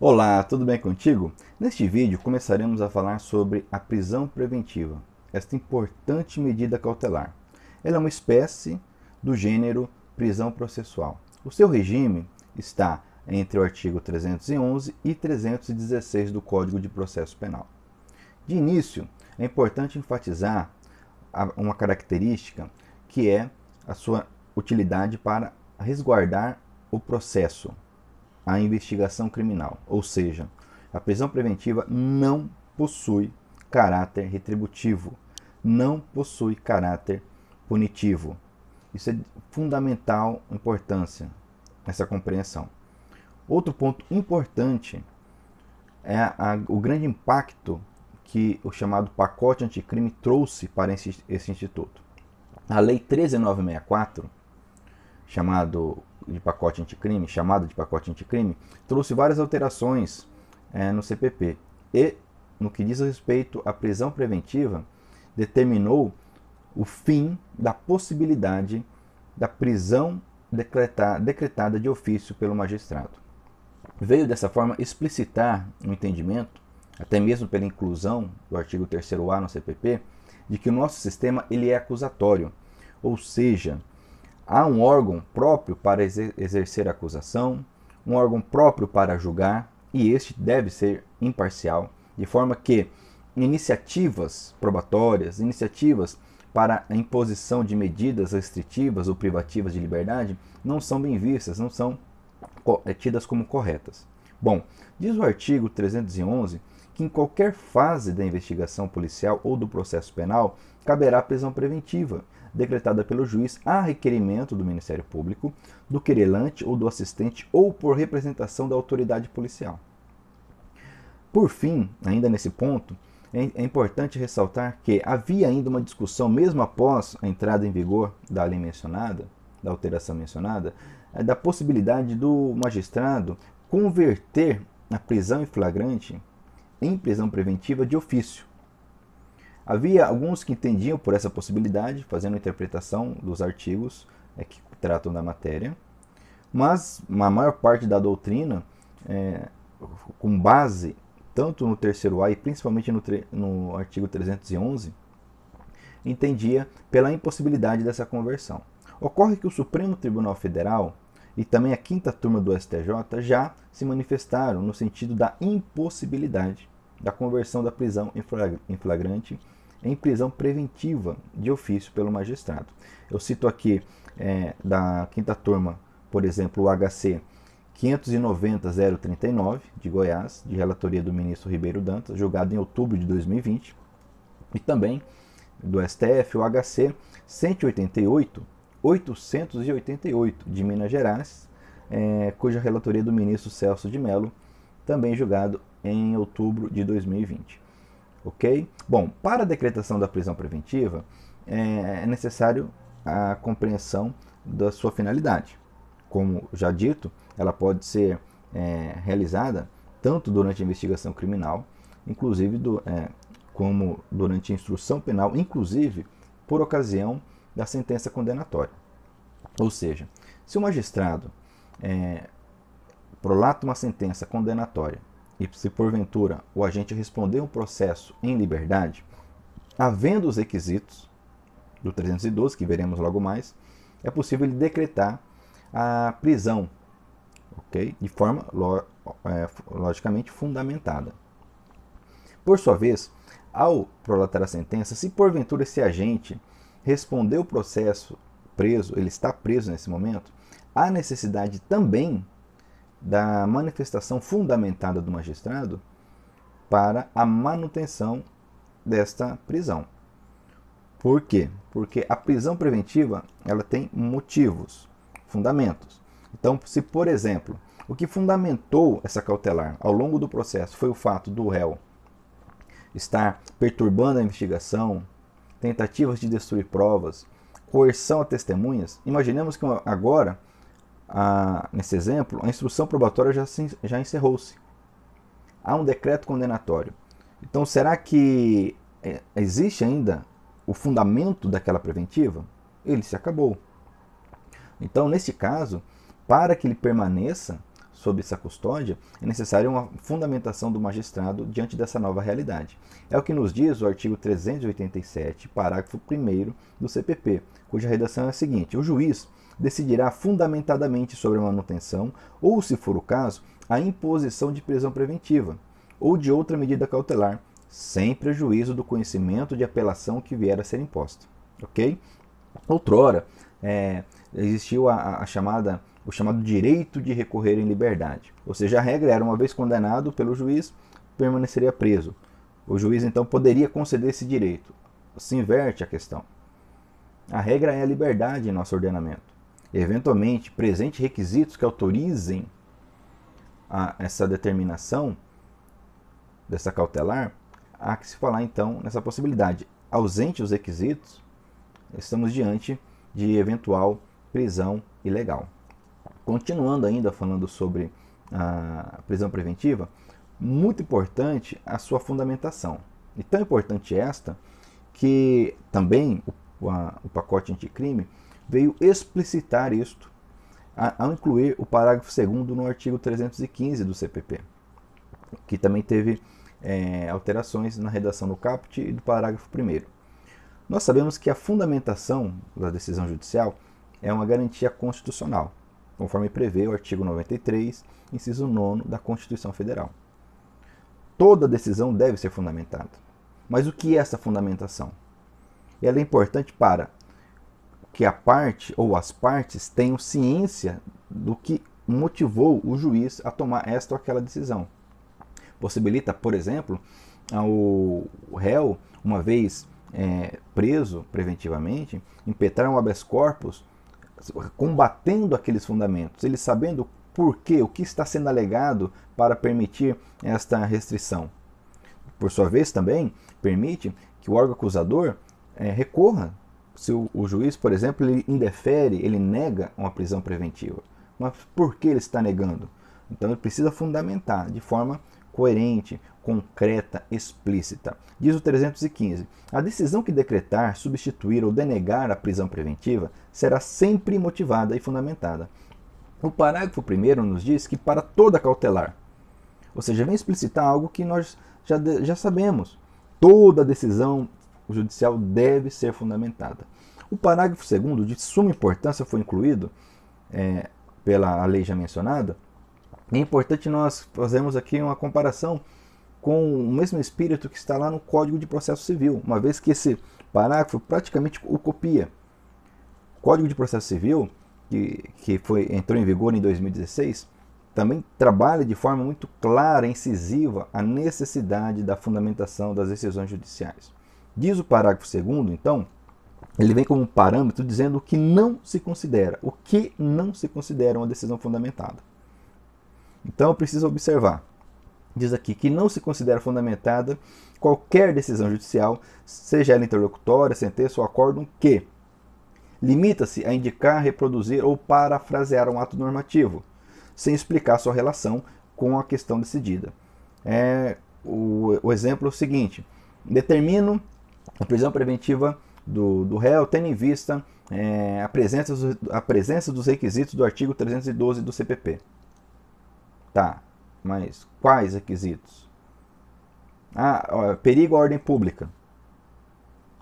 Olá, tudo bem contigo? Neste vídeo começaremos a falar sobre a prisão preventiva, esta importante medida cautelar. Ela é uma espécie do gênero prisão processual. O seu regime está entre o artigo 311 e 316 do Código de Processo Penal. De início, é importante enfatizar uma característica que é a sua utilidade para resguardar o processo, a investigação criminal. Ou seja, a prisão preventiva não possui caráter retributivo, não possui caráter punitivo. Isso é fundamental importância, essa compreensão. Outro ponto importante é a, o grande impacto que o chamado pacote anticrime trouxe para esse, esse instituto. A Lei 13964, chamado de pacote anticrime, chamada de pacote anticrime, trouxe várias alterações é, no CPP. E, no que diz respeito à prisão preventiva, determinou o fim da possibilidade da prisão decretar, decretada de ofício pelo magistrado. Veio dessa forma explicitar o entendimento até mesmo pela inclusão do artigo 3º-A no CPP, de que o nosso sistema ele é acusatório, ou seja, há um órgão próprio para exercer acusação, um órgão próprio para julgar, e este deve ser imparcial, de forma que iniciativas probatórias, iniciativas para a imposição de medidas restritivas ou privativas de liberdade não são bem vistas, não são tidas como corretas. Bom, diz o artigo 311 que em qualquer fase da investigação policial ou do processo penal caberá prisão preventiva, decretada pelo juiz a requerimento do Ministério Público, do querelante ou do assistente ou por representação da autoridade policial. Por fim, ainda nesse ponto, é, é importante ressaltar que havia ainda uma discussão, mesmo após a entrada em vigor da lei mencionada, da alteração mencionada, é, da possibilidade do magistrado converter a prisão em flagrante em prisão preventiva de ofício. Havia alguns que entendiam por essa possibilidade, fazendo interpretação dos artigos é, que tratam da matéria, mas a maior parte da doutrina, é, com base tanto no terceiro A e principalmente no, no artigo 311, entendia pela impossibilidade dessa conversão. Ocorre que o Supremo Tribunal Federal e também a quinta turma do STJ já se manifestaram no sentido da impossibilidade da conversão da prisão em flagrante em prisão preventiva de ofício pelo magistrado. Eu cito aqui é, da quinta turma, por exemplo, o HC 590-039 de Goiás, de relatoria do ministro Ribeiro Dantas, julgado em outubro de 2020, e também do STF o HC 188 888 de Minas Gerais, é, cuja relatoria do ministro Celso de Mello, também julgado em outubro de 2020. Ok? Bom, para a decretação da prisão preventiva, é, é necessário a compreensão da sua finalidade. Como já dito, ela pode ser é, realizada tanto durante a investigação criminal, inclusive do, é, como durante a instrução penal, inclusive por ocasião da sentença condenatória. Ou seja, se o magistrado é, prolata uma sentença condenatória e se porventura o agente responder um processo em liberdade, havendo os requisitos do 312, que veremos logo mais, é possível ele decretar a prisão, ok? De forma é, logicamente fundamentada. Por sua vez, ao prolatar a sentença, se porventura esse agente responder o processo preso, ele está preso nesse momento, há necessidade também da manifestação fundamentada do magistrado para a manutenção desta prisão. Por quê? Porque a prisão preventiva ela tem motivos, fundamentos. Então, se por exemplo, o que fundamentou essa cautelar ao longo do processo foi o fato do réu estar perturbando a investigação, tentativas de destruir provas, coerção a testemunhas, imaginemos que agora, a, nesse exemplo, a instrução probatória já, já encerrou-se. Há um decreto condenatório. Então, será que é, existe ainda o fundamento daquela preventiva? Ele se acabou. Então, nesse caso, para que ele permaneça, sob essa custódia, é necessária uma fundamentação do magistrado diante dessa nova realidade. É o que nos diz o artigo 387, parágrafo 1 do CPP, cuja redação é a seguinte: o juiz decidirá fundamentadamente sobre a manutenção ou, se for o caso, a imposição de prisão preventiva ou de outra medida cautelar, sem prejuízo do conhecimento de apelação que vier a ser imposta. Ok? Outrora, é, existiu a, a, chamada, o chamado direito de recorrer em liberdade. Ou seja, a regra era, uma vez condenado pelo juiz, permaneceria preso. O juiz então poderia conceder esse direito. Se inverte a questão. A regra é a liberdade em nosso ordenamento. Eventualmente, presente requisitos que autorizem a, essa determinação dessa cautelar, há que se falar então nessa possibilidade. Ausente os requisitos, estamos diante de eventual prisão ilegal. Continuando ainda falando sobre a prisão preventiva, muito importante a sua fundamentação. E tão importante esta que também o, a, o pacote anticrime veio explicitar isto ao incluir o parágrafo 2 no artigo 315 do CPP, que também teve é, alterações na redação do caput e do parágrafo 1. Nós sabemos que a fundamentação da decisão judicial é uma garantia constitucional, conforme prevê o artigo 93, inciso 9 da Constituição Federal. Toda decisão deve ser fundamentada. Mas o que é essa fundamentação? Ela é importante para que a parte ou as partes tenham ciência do que motivou o juiz a tomar esta ou aquela decisão. Possibilita, por exemplo, ao réu, uma vez é, preso preventivamente, impetrar um habeas corpus combatendo aqueles fundamentos, ele sabendo por quê, o que está sendo alegado para permitir esta restrição. Por sua vez, também permite que o órgão acusador é, recorra. Se o, o, juiz, por exemplo, ele indefere, ele nega uma prisão preventiva. Mas por que ele está negando? Então ele precisa fundamentar de forma coerente, concreta, explícita. Diz o 315: a decisão que decretar, substituir ou denegar a prisão preventiva será sempre motivada e fundamentada. O parágrafo 1 nos diz que para toda cautelar, ou seja, vem explicitar algo que nós já, já sabemos. Toda decisão judicial deve ser fundamentada. O parágrafo 2 de suma importância foi incluído é, pela lei já mencionada, é importante nós fazermos aqui uma comparação com o mesmo espírito que está lá no Código de Processo Civil, uma vez que esse parágrafo praticamente o copia. O Código de Processo Civil, que, que foi, entrou em vigor em 2016, também trabalha de forma muito clara e incisiva a necessidade da fundamentação das decisões judiciais. Diz o parágrafo 2, então, ele vem como um parâmetro dizendo o que não se considera, o que não se considera uma decisão fundamentada. Então precisa observar. Diz aqui que não se considera fundamentada qualquer decisão judicial, seja ela interlocutória, sentença ou acórdão, que limita-se a indicar, reproduzir ou parafrasear um ato normativo, sem explicar sua relação com a questão decidida. É, o, o exemplo é o seguinte: determino a prisão preventiva do, do réu, tendo em vista é, a, presença, a presença dos requisitos do artigo 312 do CPP. Tá, mas quais requisitos? Ah, ó, perigo à ordem pública.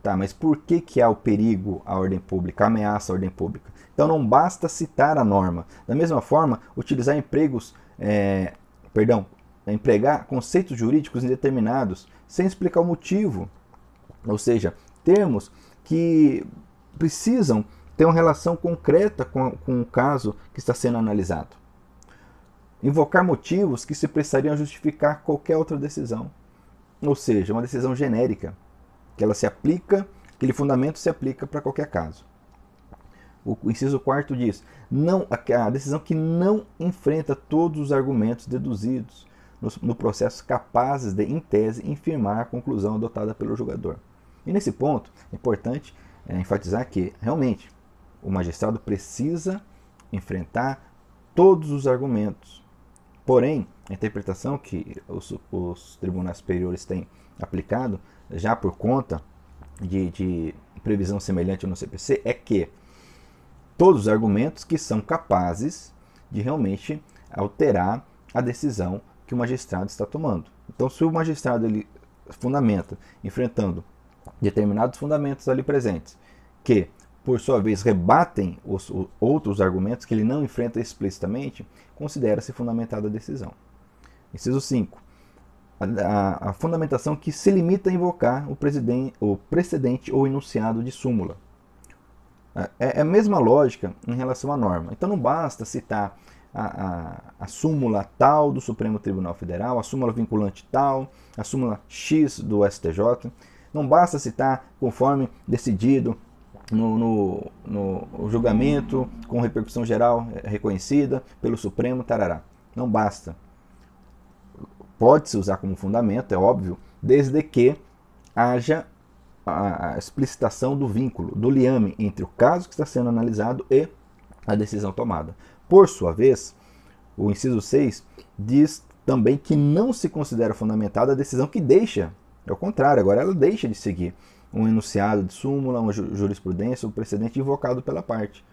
Tá, mas por que, que há o perigo à ordem pública, a ameaça à ordem pública? Então não basta citar a norma. Da mesma forma, utilizar empregos, é, perdão, empregar conceitos jurídicos indeterminados sem explicar o motivo. Ou seja, termos que precisam ter uma relação concreta com, com o caso que está sendo analisado invocar motivos que se prestariam a justificar qualquer outra decisão. Ou seja, uma decisão genérica, que ela se aplica, aquele fundamento se aplica para qualquer caso. O inciso quarto diz: não, a decisão que não enfrenta todos os argumentos deduzidos no, no processo capazes de, em tese, infirmar a conclusão adotada pelo julgador. E nesse ponto, é importante é, enfatizar que, realmente, o magistrado precisa enfrentar todos os argumentos Porém, a interpretação que os, os tribunais superiores têm aplicado, já por conta de, de previsão semelhante no CPC, é que todos os argumentos que são capazes de realmente alterar a decisão que o magistrado está tomando. Então, se o magistrado ele fundamenta, enfrentando determinados fundamentos ali presentes, que por sua vez rebatem os, os outros argumentos que ele não enfrenta explicitamente, considera-se fundamentada a decisão. Inciso 5. A, a, fundamentação que se limita a invocar o, o precedente ou enunciado de súmula. É, é, a mesma lógica em relação à norma. Então não basta citar a, a, a, súmula tal do Supremo Tribunal Federal, a súmula vinculante tal, a súmula X do STJ. Não basta citar conforme decidido no, no, no julgamento com repercussão geral reconhecida pelo Supremo, tarará. Não basta. Pode-se usar como fundamento, é óbvio, desde que haja a explicitação do vínculo, do liame entre o caso que está sendo analisado e a decisão tomada. Por sua vez, o inciso 6 diz também que não se considera fundamentada a decisão que deixa, é o contrário, agora ela deixa de seguir um enunciado de súmula, uma jurisprudência, um precedente invocado pela parte.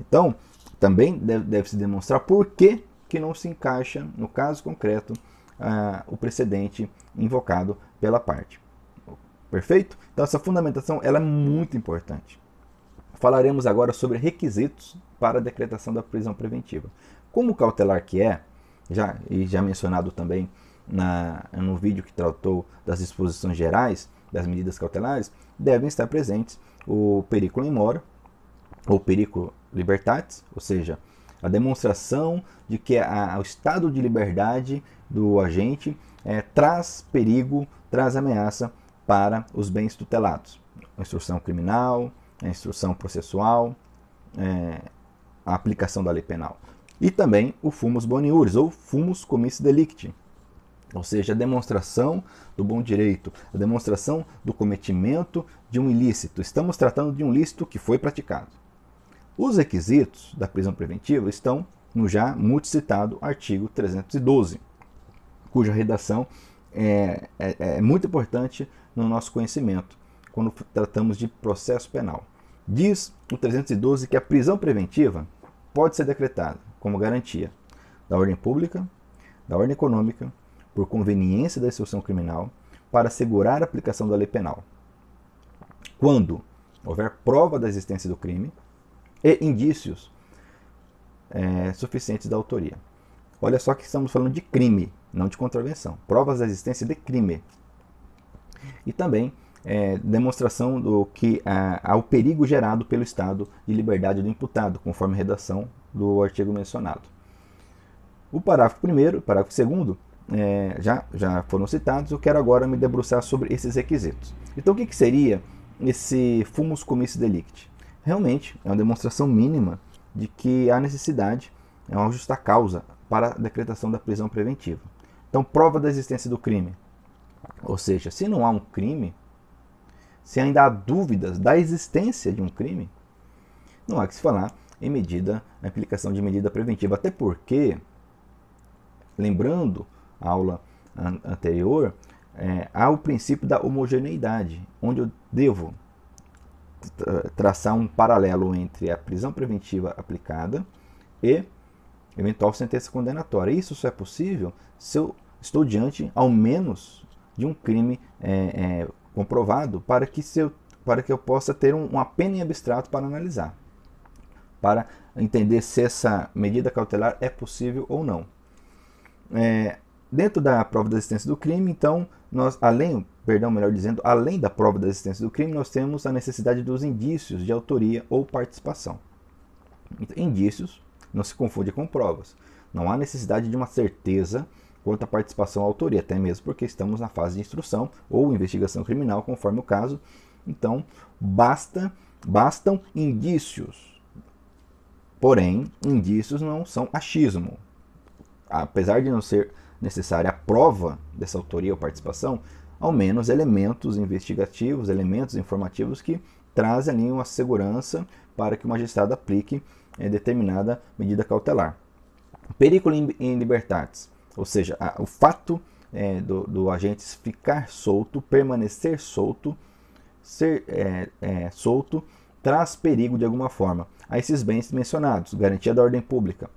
Então, também deve, deve se demonstrar por que, que não se encaixa, no caso concreto, uh, o precedente invocado pela parte. Perfeito? Então essa fundamentação ela é muito importante. Falaremos agora sobre requisitos para a decretação da prisão preventiva. Como cautelar que é, já e já mencionado também na, no vídeo que tratou das disposições gerais das medidas cautelares, devem estar presentes o periculo in mora, ou periculo libertatis, ou seja, a demonstração de que a, o estado de liberdade do agente é, traz perigo, traz ameaça para os bens tutelados. A instrução criminal, a instrução processual, é, a aplicação da lei penal. E também o fumus boniuris, ou fumus comissi delicti, ou seja, a demonstração do bom direito, a demonstração do cometimento de um ilícito. Estamos tratando de um ilícito que foi praticado. Os requisitos da prisão preventiva estão no já muito citado artigo 312, cuja redação é, é, é muito importante no nosso conhecimento quando tratamos de processo penal. Diz o 312 que a prisão preventiva pode ser decretada como garantia da ordem pública, da ordem econômica, por conveniência da instrução criminal, para assegurar a aplicação da lei penal. Quando houver prova da existência do crime e indícios é, suficientes da autoria. Olha só que estamos falando de crime, não de contravenção. Provas da existência de crime. E também é, demonstração do que há o perigo gerado pelo estado de liberdade do imputado, conforme redação do artigo mencionado. O parágrafo 1 parágrafo 2 é, já, já foram citados, eu quero agora me debruçar sobre esses requisitos. Então, o que, que seria esse fumus comissi delicti? Realmente, é uma demonstração mínima de que há necessidade, é uma justa causa para a decretação da prisão preventiva. Então, prova da existência do crime. Ou seja, se não há um crime, se ainda há dúvidas da existência de um crime, não há que se falar em medida, na aplicação de medida preventiva. Até porque, lembrando aula an anterior, é, há o princípio da homogeneidade, onde eu devo traçar um paralelo entre a prisão preventiva aplicada e eventual sentença condenatória. Isso só é possível se eu estou diante, ao menos, de um crime é, é, comprovado para que, eu, para que eu possa ter um, uma pena em abstrato para analisar, para entender se essa medida cautelar é possível ou não. É, dentro da prova da existência do crime, então, nós, além, perdão, melhor dizendo, além da prova da existência do crime, nós temos a necessidade dos indícios de autoria ou participação. Indícios não se confunde com provas. Não há necessidade de uma certeza quanto à participação ou autoria, até mesmo porque estamos na fase de instrução ou investigação criminal, conforme o caso. Então, basta, bastam indícios. Porém, indícios não são achismo. Apesar de não ser necessária a prova dessa autoria ou participação, ao menos elementos investigativos, elementos informativos que trazem ali uma segurança para que o magistrado aplique é, determinada medida cautelar. Periculo in libertatis ou seja, a, o fato é, do, do, agente ficar solto, permanecer solto, ser é, é, solto, traz perigo de alguma forma a esses bens mencionados, garantia da ordem pública.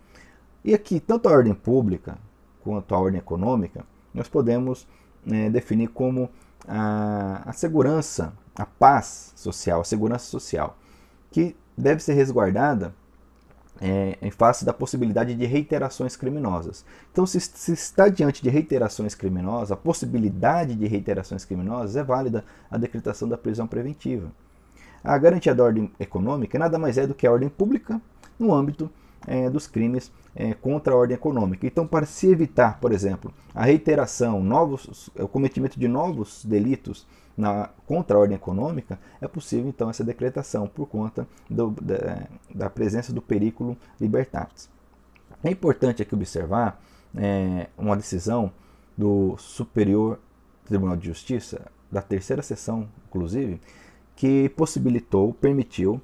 E aqui, tanto a ordem pública quanto a ordem econômica, nós podemos é, definir como a, a segurança, a paz social, a segurança social, que deve ser resguardada é, em face da possibilidade de reiterações criminosas. Então, se, se, está diante de reiterações criminosas, a possibilidade de reiterações criminosas, é válida a decretação da prisão preventiva. A garantia da ordem econômica nada mais é do que a ordem pública no âmbito é, dos crimes é, contra a ordem econômica. Então, para se evitar, por exemplo, a reiteração, novos, o cometimento de novos delitos na, contra a ordem econômica, é possível então essa decretação por conta do, da, da, presença do perículo libertatis. É importante aqui observar é, uma decisão do Superior Tribunal de Justiça, da terceira sessão, inclusive, que possibilitou, permitiu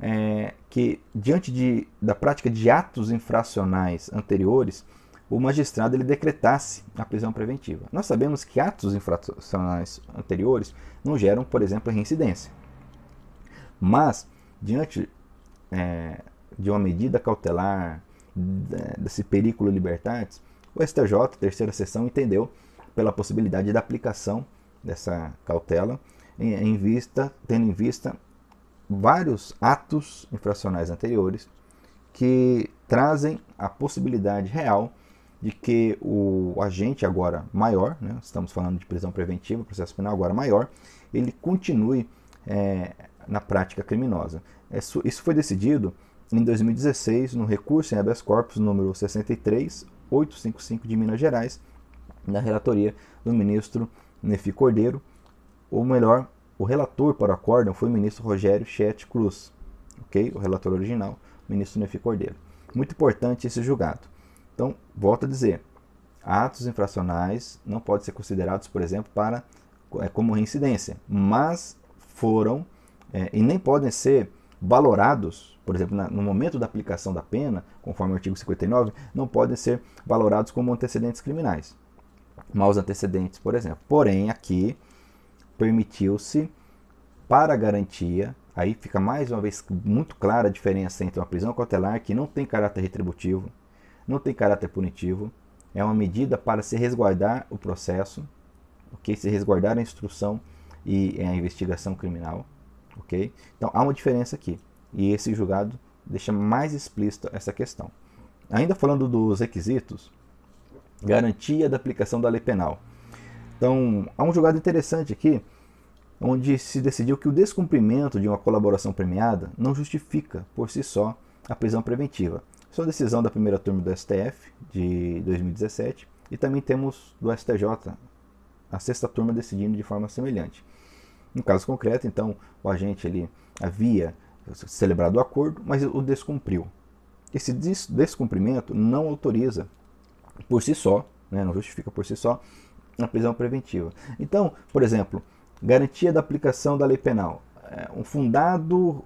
é, que, diante de, da prática de atos infracionais anteriores, o magistrado ele decretasse a prisão preventiva. Nós sabemos que atos infracionais anteriores não geram, por exemplo, reincidência. Mas, diante é, de uma medida cautelar, desse perículo libertatis, o STJ, terceira sessão, entendeu pela possibilidade da aplicação dessa cautela em, em vista, tendo em vista vários atos infracionais anteriores que trazem a possibilidade real de que o agente agora maior, né, estamos falando de prisão preventiva, processo penal agora maior, ele continue é, na prática criminosa. Isso, isso foi decidido em 2016 no recurso em habeas corpus número 63855 de Minas Gerais, na relatoria do ministro Nefi Cordeiro, ou melhor, o relator para o acórdão foi o ministro Rogério Chet Cruz, ok? O relator original, o ministro Nefi Cordeiro. Muito importante esse julgado. Então, volto a dizer, atos infracionais não podem ser considerados, por exemplo, para é, como reincidência, mas foram é, e nem podem ser valorados, por exemplo, na, no momento da aplicação da pena, conforme o artigo 59, não podem ser valorados como antecedentes criminais. Maus antecedentes, por exemplo. Porém, aqui permitiu-se, para garantia, aí fica mais uma vez muito clara a diferença entre uma prisão cautelar que não tem caráter retributivo, não tem caráter punitivo, é uma medida para se resguardar o processo, ok? Se resguardar a instrução e a investigação criminal, ok? Então há uma diferença aqui e esse julgado deixa mais explícita essa questão. Ainda falando dos requisitos, garantia da aplicação da lei penal. Então, há um julgado interessante aqui, onde se decidiu que o descumprimento de uma colaboração premiada não justifica, por si só, a prisão preventiva. Isso é uma decisão da primeira turma do STF, de 2017, e também temos do STJ, a sexta turma decidindo de forma semelhante. No caso concreto, então, o agente ali havia celebrado o acordo, mas o descumpriu. Esse descumprimento não autoriza por si só, né, não justifica por si só, na prisão preventiva. Então, por exemplo, garantia da aplicação da lei penal. É um fundado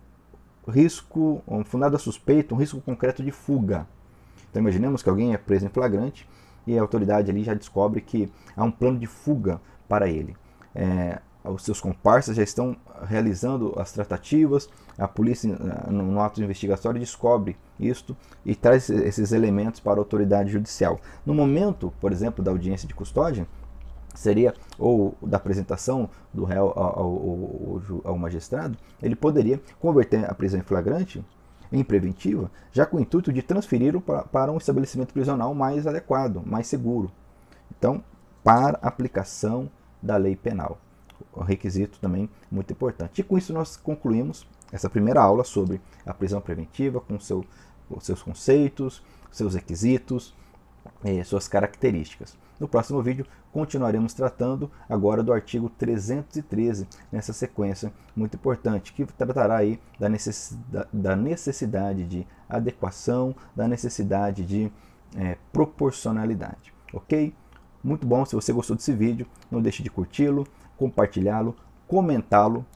risco, um fundado suspeito, um risco concreto de fuga. Então imaginemos que alguém é preso em flagrante e a autoridade ali já descobre que há um plano de fuga para ele. É, os seus comparsas já estão realizando as tratativas, a polícia no ato investigatório descobre isto e traz esses elementos para a autoridade judicial. No momento, por exemplo, da audiência de custódia, seria, ou da apresentação do réu ao, ao, ao, magistrado, ele poderia converter a prisão em flagrante em preventiva, já com o intuito de transferi-lo para, para um estabelecimento prisional mais adequado, mais seguro. Então, para aplicação da lei penal. O requisito também muito importante. E com isso nós concluímos essa primeira aula sobre a prisão preventiva, com seu, seus conceitos, seus requisitos, eh, suas características. No próximo vídeo continuaremos tratando agora do artigo 313, nessa sequência muito importante, que tratará aí da necessidade, da necessidade de adequação, da necessidade de é, proporcionalidade. Ok? Muito bom, se você gostou desse vídeo, não deixe de curti-lo, compartilhá-lo, comentá-lo.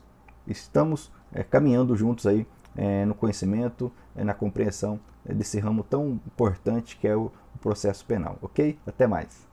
Estamos é, caminhando juntos aí é, no conhecimento, é, na compreensão é, desse ramo tão importante que é o processo penal. Ok? Até mais!